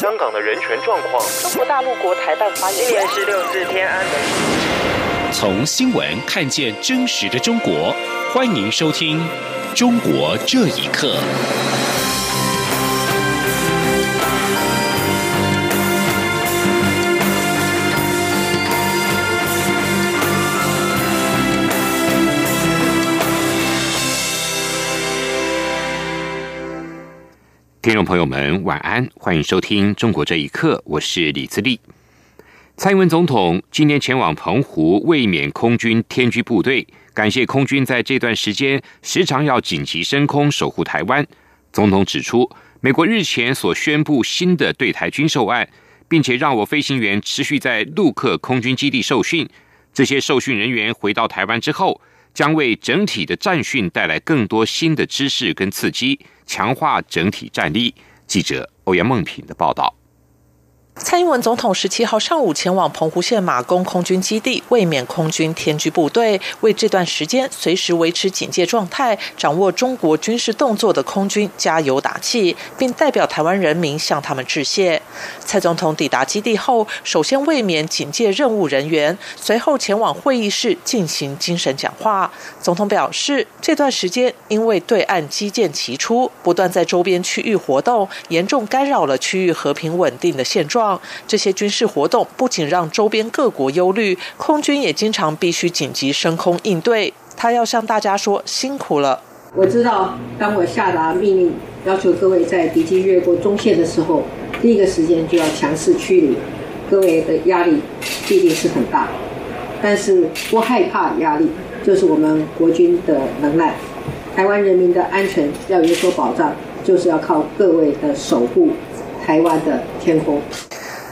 香港的人权状况。中国大陆国台办发言人。一年十六日天安门。从新闻看见真实的中国，欢迎收听《中国这一刻》。听众朋友们，晚安，欢迎收听《中国这一刻》，我是李自立。蔡英文总统今天前往澎湖卫冕空军天居部队，感谢空军在这段时间时常要紧急升空守护台湾。总统指出，美国日前所宣布新的对台军售案，并且让我飞行员持续在陆客空军基地受训。这些受训人员回到台湾之后，将为整体的战训带来更多新的知识跟刺激。强化整体战力。记者欧阳梦平的报道。蔡英文总统十七号上午前往澎湖县马公空军基地，卫冕空军天居部队，为这段时间随时维持警戒状态、掌握中国军事动作的空军加油打气，并代表台湾人民向他们致谢。蔡总统抵达基地后，首先卫冕警戒任务人员，随后前往会议室进行精神讲话。总统表示，这段时间因为对岸基建齐出，不断在周边区域活动，严重干扰了区域和平稳定的现状。这些军事活动不仅让周边各国忧虑，空军也经常必须紧急升空应对。他要向大家说辛苦了。我知道，当我下达命令，要求各位在敌机越过中线的时候，第一个时间就要强势驱离，各位的压力必定是很大。但是不害怕压力，就是我们国军的能耐。台湾人民的安全要有所保障，就是要靠各位的守护台湾的天空。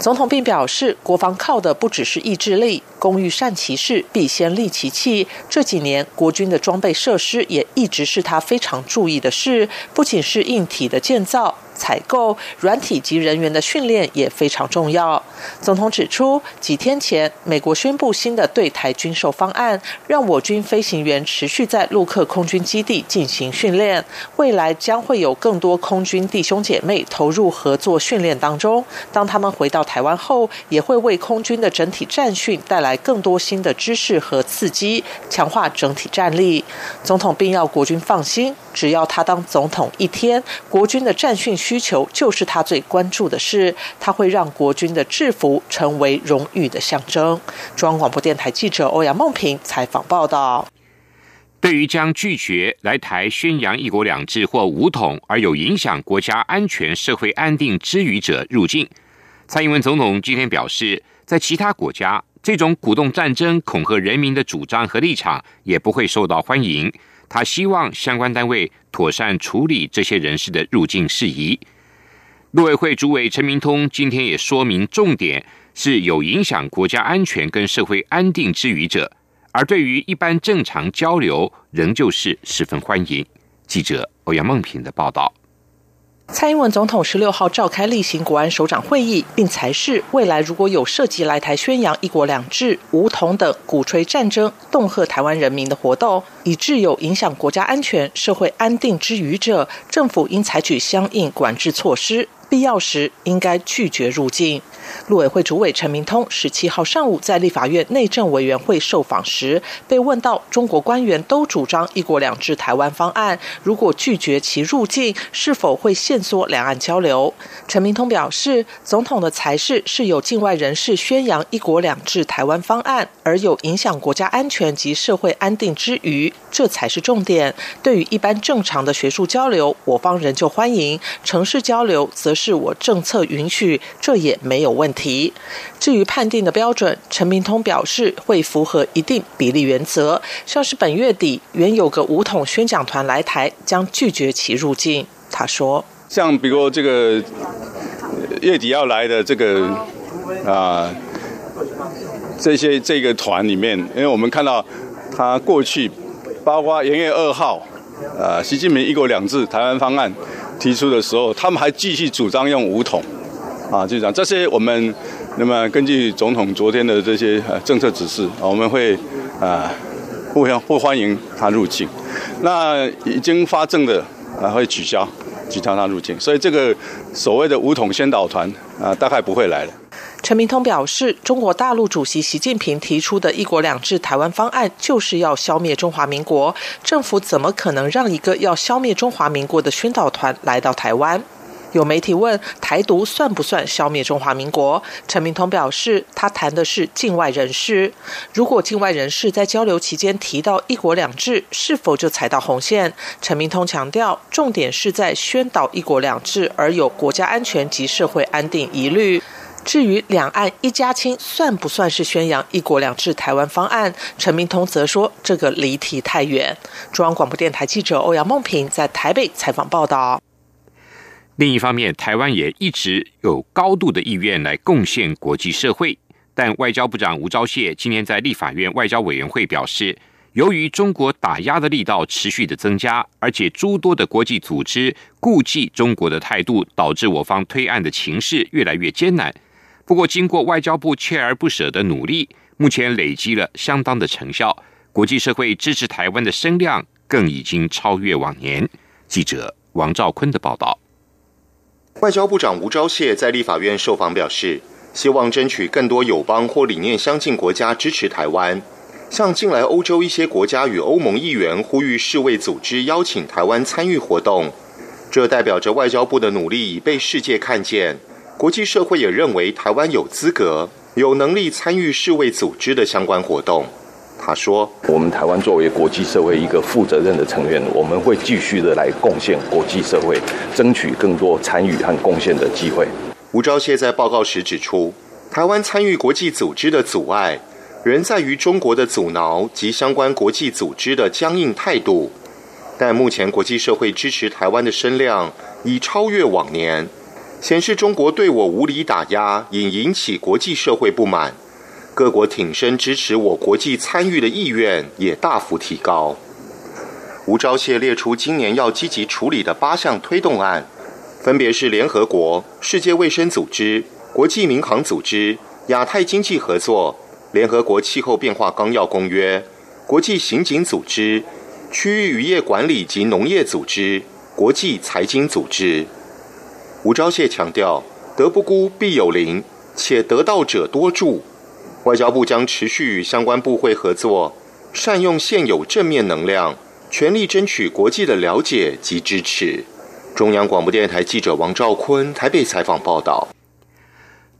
总统并表示，国防靠的不只是意志力，工欲善其事，必先利其器。这几年，国军的装备设施也一直是他非常注意的事，不仅是硬体的建造。采购软体及人员的训练也非常重要。总统指出，几天前美国宣布新的对台军售方案，让我军飞行员持续在陆克空军基地进行训练。未来将会有更多空军弟兄姐妹投入合作训练当中。当他们回到台湾后，也会为空军的整体战训带来更多新的知识和刺激，强化整体战力。总统并要国军放心，只要他当总统一天，国军的战训。需求就是他最关注的事，他会让国军的智服成为荣誉的象征。中央广播电台记者欧阳梦平采访报道。对于将拒绝来台宣扬“一国两制”或“武统”而有影响国家安全、社会安定之余者入境，蔡英文总统今天表示，在其他国家，这种鼓动战争、恐吓人民的主张和立场也不会受到欢迎。他希望相关单位妥善处理这些人士的入境事宜。陆委会主委陈明通今天也说明，重点是有影响国家安全跟社会安定之余者，而对于一般正常交流，仍旧是十分欢迎。记者欧阳梦平的报道。蔡英文总统十六号召开例行国安首长会议，并裁示未来如果有涉及来台宣扬“一国两制”、武统等鼓吹战争、恫吓台湾人民的活动，以致有影响国家安全、社会安定之余者，政府应采取相应管制措施。必要时应该拒绝入境。陆委会主委陈明通十七号上午在立法院内政委员会受访时，被问到中国官员都主张“一国两制”台湾方案，如果拒绝其入境，是否会限缩两岸交流？陈明通表示，总统的裁示是有境外人士宣扬“一国两制”台湾方案，而有影响国家安全及社会安定之余，这才是重点。对于一般正常的学术交流，我方仍旧欢迎；城市交流则。是我政策允许，这也没有问题。至于判定的标准，陈明通表示会符合一定比例原则。像是本月底原有个五统宣讲团来台，将拒绝其入境。他说：“像比如这个月底要来的这个啊，这些这个团里面，因为我们看到他过去包括元月二号，呃，习近平一国两制台湾方案。”提出的时候，他们还继续主张用武统，啊，就这样。这些我们那么根据总统昨天的这些政策指示，我们会啊不欢不欢迎他入境。那已经发证的啊会取消，取消他入境。所以这个所谓的武统先导团啊，大概不会来了。陈明通表示，中国大陆主席习近平提出的一国两制台湾方案，就是要消灭中华民国。政府怎么可能让一个要消灭中华民国的宣导团来到台湾？有媒体问台独算不算消灭中华民国？陈明通表示，他谈的是境外人士。如果境外人士在交流期间提到一国两制，是否就踩到红线？陈明通强调，重点是在宣导一国两制，而有国家安全及社会安定疑虑。至于两岸一家亲算不算是宣扬一国两制台湾方案？陈明通则说，这个离题太远。中央广播电台记者欧阳梦平在台北采访报道。另一方面，台湾也一直有高度的意愿来贡献国际社会，但外交部长吴钊燮今天在立法院外交委员会表示，由于中国打压的力道持续的增加，而且诸多的国际组织顾忌中国的态度，导致我方推案的情势越来越艰难。不过，经过外交部锲而不舍的努力，目前累积了相当的成效，国际社会支持台湾的声量更已经超越往年。记者王兆坤的报道。外交部长吴钊燮在立法院受访表示，希望争取更多友邦或理念相近国家支持台湾。向近来欧洲一些国家与欧盟议员呼吁世卫组织邀请台湾参与活动，这代表着外交部的努力已被世界看见。国际社会也认为台湾有资格、有能力参与世卫组织的相关活动。他说：“我们台湾作为国际社会一个负责任的成员，我们会继续的来贡献国际社会，争取更多参与和贡献的机会。”吴钊燮在报告时指出，台湾参与国际组织的阻碍，仍在于中国的阻挠及相关国际组织的僵硬态度。但目前国际社会支持台湾的声量已超越往年，显示中国对我无理打压，已引起国际社会不满。各国挺身支持我国际参与的意愿也大幅提高。吴钊燮列出今年要积极处理的八项推动案，分别是联合国、世界卫生组织、国际民航组织、亚太经济合作、联合国气候变化纲要公约、国际刑警组织、区域渔业管理及农业组织、国际财经组织。吴钊燮强调：“德不孤，必有邻，且得道者多助。”外交部将持续与相关部会合作，善用现有正面能量，全力争取国际的了解及支持。中央广播电台记者王兆坤台北采访报道：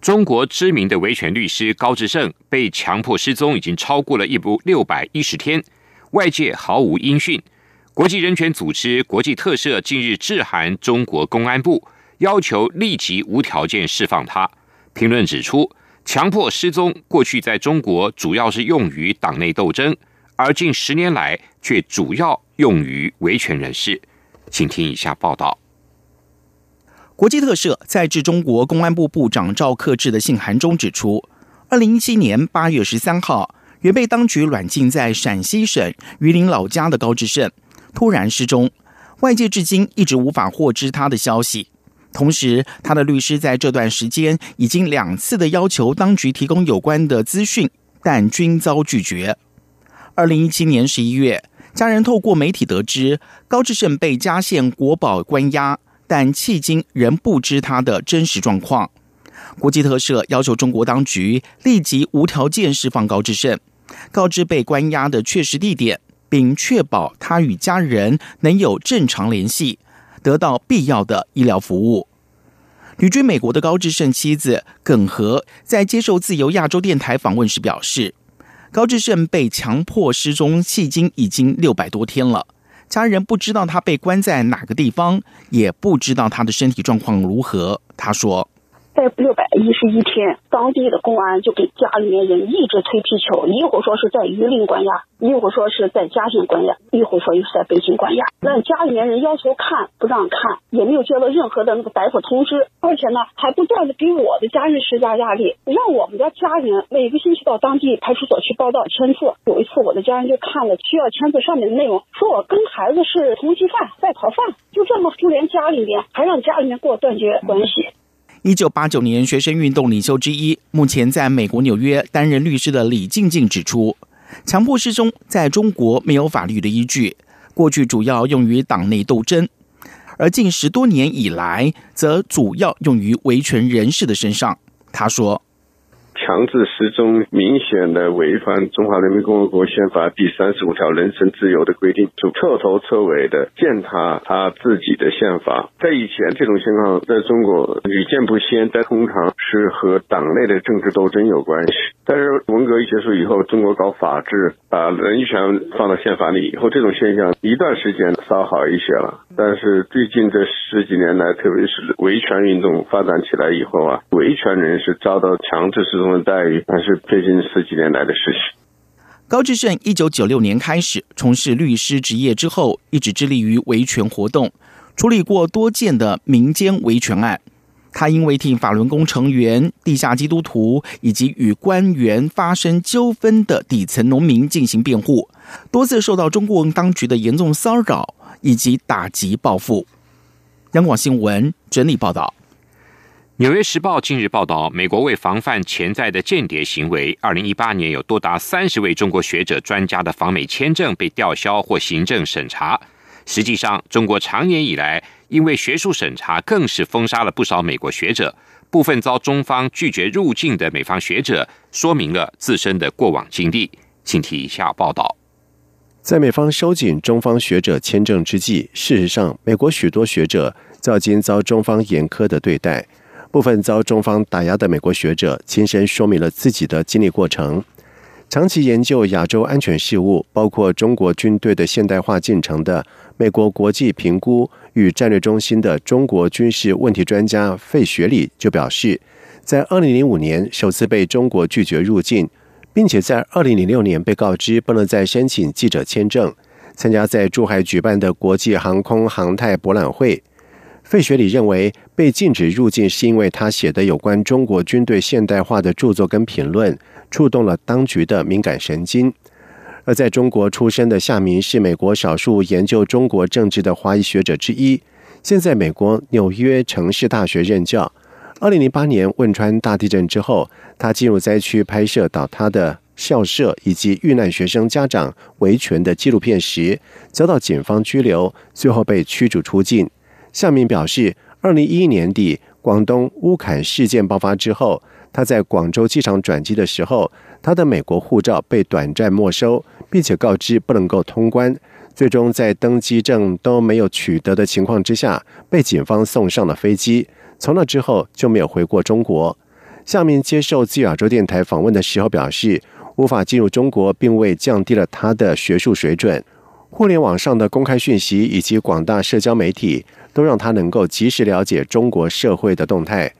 中国知名的维权律师高志胜被强迫失踪，已经超过了一部六百一十天，外界毫无音讯。国际人权组织国际特赦近日致函中国公安部，要求立即无条件释放他。评论指出。强迫失踪，过去在中国主要是用于党内斗争，而近十年来却主要用于维权人士。请听以下报道：国际特赦在致中国公安部部长赵克志的信函中指出，二零一七年八月十三号，原被当局软禁在陕西省榆林老家的高志胜突然失踪，外界至今一直无法获知他的消息。同时，他的律师在这段时间已经两次的要求当局提供有关的资讯，但均遭拒绝。二零一七年十一月，家人透过媒体得知高志胜被嘉县国保关押，但迄今仍不知他的真实状况。国际特赦要求中国当局立即无条件释放高志胜，告知被关押的确实地点，并确保他与家人能有正常联系。得到必要的医疗服务。旅居美国的高志胜妻子耿和在接受自由亚洲电台访问时表示，高志胜被强迫失踪，迄今已经六百多天了，家人不知道他被关在哪个地方，也不知道他的身体状况如何。他说。在六百一十一天，当地的公安就给家里面人一直吹皮球，一会儿说是在榆林关押，一会儿说是在嘉兴关押，一会儿说又是在北京关押。那家里面人要求看，不让看，也没有接到任何的那个逮捕通知，而且呢，还不断的给我的家人施加压力，让我们的家人每个星期到当地派出所去报到签字。有一次，我的家人就看了需要签字上面的内容，说我跟孩子是通缉犯、在逃犯，就这么株连家里面，还让家里面跟我断绝关系。一九八九年学生运动领袖之一，目前在美国纽约担任律师的李静静指出，强迫失踪在中国没有法律的依据，过去主要用于党内斗争，而近十多年以来，则主要用于维权人士的身上。他说。强制失踪，明显的违反中华人民共和国宪法第三十五条人身自由的规定，就彻头彻尾的践踏他自己的宪法。在以前，这种情况在中国屡见不鲜，但通常是和党内的政治斗争有关系。但是文革一结束以后，中国搞法治，把人权放到宪法里以后，这种现象一段时间稍好一些了。但是最近这十几年来，特别是维权运动发展起来以后啊，维权人士遭到强制失踪的。待遇，那是最近十几年来的事情。高志胜一九九六年开始从事律师职业之后，一直致力于维权活动，处理过多件的民间维权案。他因为替法轮功成员、地下基督徒以及与官员发生纠纷的底层农民进行辩护，多次受到中共当局的严重骚扰以及打击报复。央广新闻整理报道。《纽约时报》近日报道，美国为防范潜在的间谍行为，二零一八年有多达三十位中国学者、专家的访美签证被吊销或行政审查。实际上，中国长年以来因为学术审查，更是封杀了不少美国学者。部分遭中方拒绝入境的美方学者，说明了自身的过往经历。请听以下报道：在美方收紧中方学者签证之际，事实上，美国许多学者早今遭中方严苛的对待。部分遭中方打压的美国学者亲身说明了自己的经历过程。长期研究亚洲安全事务，包括中国军队的现代化进程的美国国际评估与战略中心的中国军事问题专家费雪里就表示，在2005年首次被中国拒绝入境，并且在2006年被告知不能再申请记者签证，参加在珠海举办的国际航空航太博览会。费雪里认为，被禁止入境是因为他写的有关中国军队现代化的著作跟评论触动了当局的敏感神经。而在中国出生的夏明是美国少数研究中国政治的华裔学者之一，现在美国纽约城市大学任教。二零零八年汶川大地震之后，他进入灾区拍摄倒塌的校舍以及遇难学生家长维权的纪录片时，遭到警方拘留，最后被驱逐出境。向明表示，二零一一年底广东乌坎事件爆发之后，他在广州机场转机的时候，他的美国护照被短暂没收，并且告知不能够通关。最终在登机证都没有取得的情况之下，被警方送上了飞机。从那之后就没有回过中国。向明接受自由亚洲电台访问的时候表示，无法进入中国，并未降低了他的学术水准。互联网上的公开讯息以及广大社交媒体。都让他能够及时了解中国社会的动态。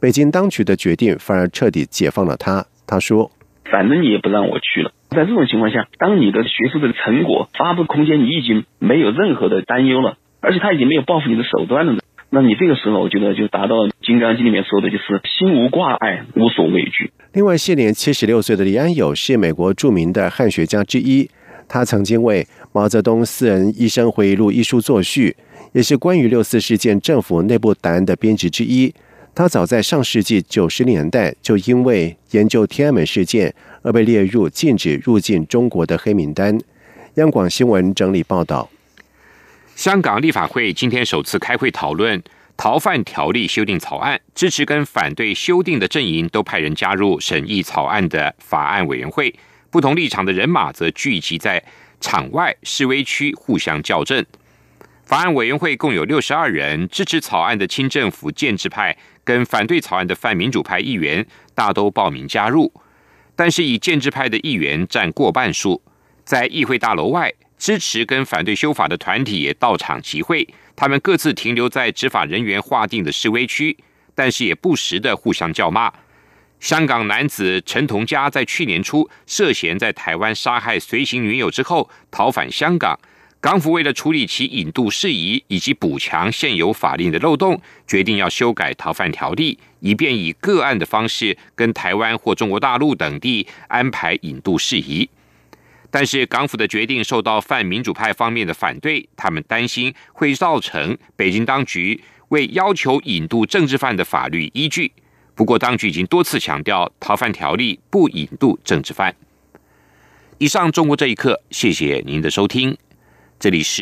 北京当局的决定反而彻底解放了他。他说：“反正你也不让我去了。在这种情况下，当你的学术的成果发布空间你已经没有任何的担忧了，而且他已经没有报复你的手段了，那你这个时候我觉得就达到《金刚经》里面说的，就是心无挂碍，无所畏惧。”另外，现年七十六岁的李安友是美国著名的汉学家之一，他曾经为毛泽东私人医生回忆录一书作序。也是关于六四事件政府内部档案的编辑之一。他早在上世纪九十年代就因为研究天安门事件而被列入禁止入境中国的黑名单。央广新闻整理报道：香港立法会今天首次开会讨论逃犯条例修订草案，支持跟反对修订的阵营都派人加入审议草案的法案委员会，不同立场的人马则聚集在场外示威区互相校正。法案委员会共有六十二人，支持草案的亲政府建制派跟反对草案的泛民主派议员大都报名加入，但是以建制派的议员占过半数。在议会大楼外，支持跟反对修法的团体也到场集会，他们各自停留在执法人员划定的示威区，但是也不时的互相叫骂。香港男子陈同佳在去年初涉嫌在台湾杀害随行女友之后逃返香港。港府为了处理其引渡事宜以及补强现有法令的漏洞，决定要修改逃犯条例，以便以个案的方式跟台湾或中国大陆等地安排引渡事宜。但是港府的决定受到泛民主派方面的反对，他们担心会造成北京当局为要求引渡政治犯的法律依据。不过，当局已经多次强调，逃犯条例不引渡政治犯。以上，中国这一刻，谢谢您的收听。这里是。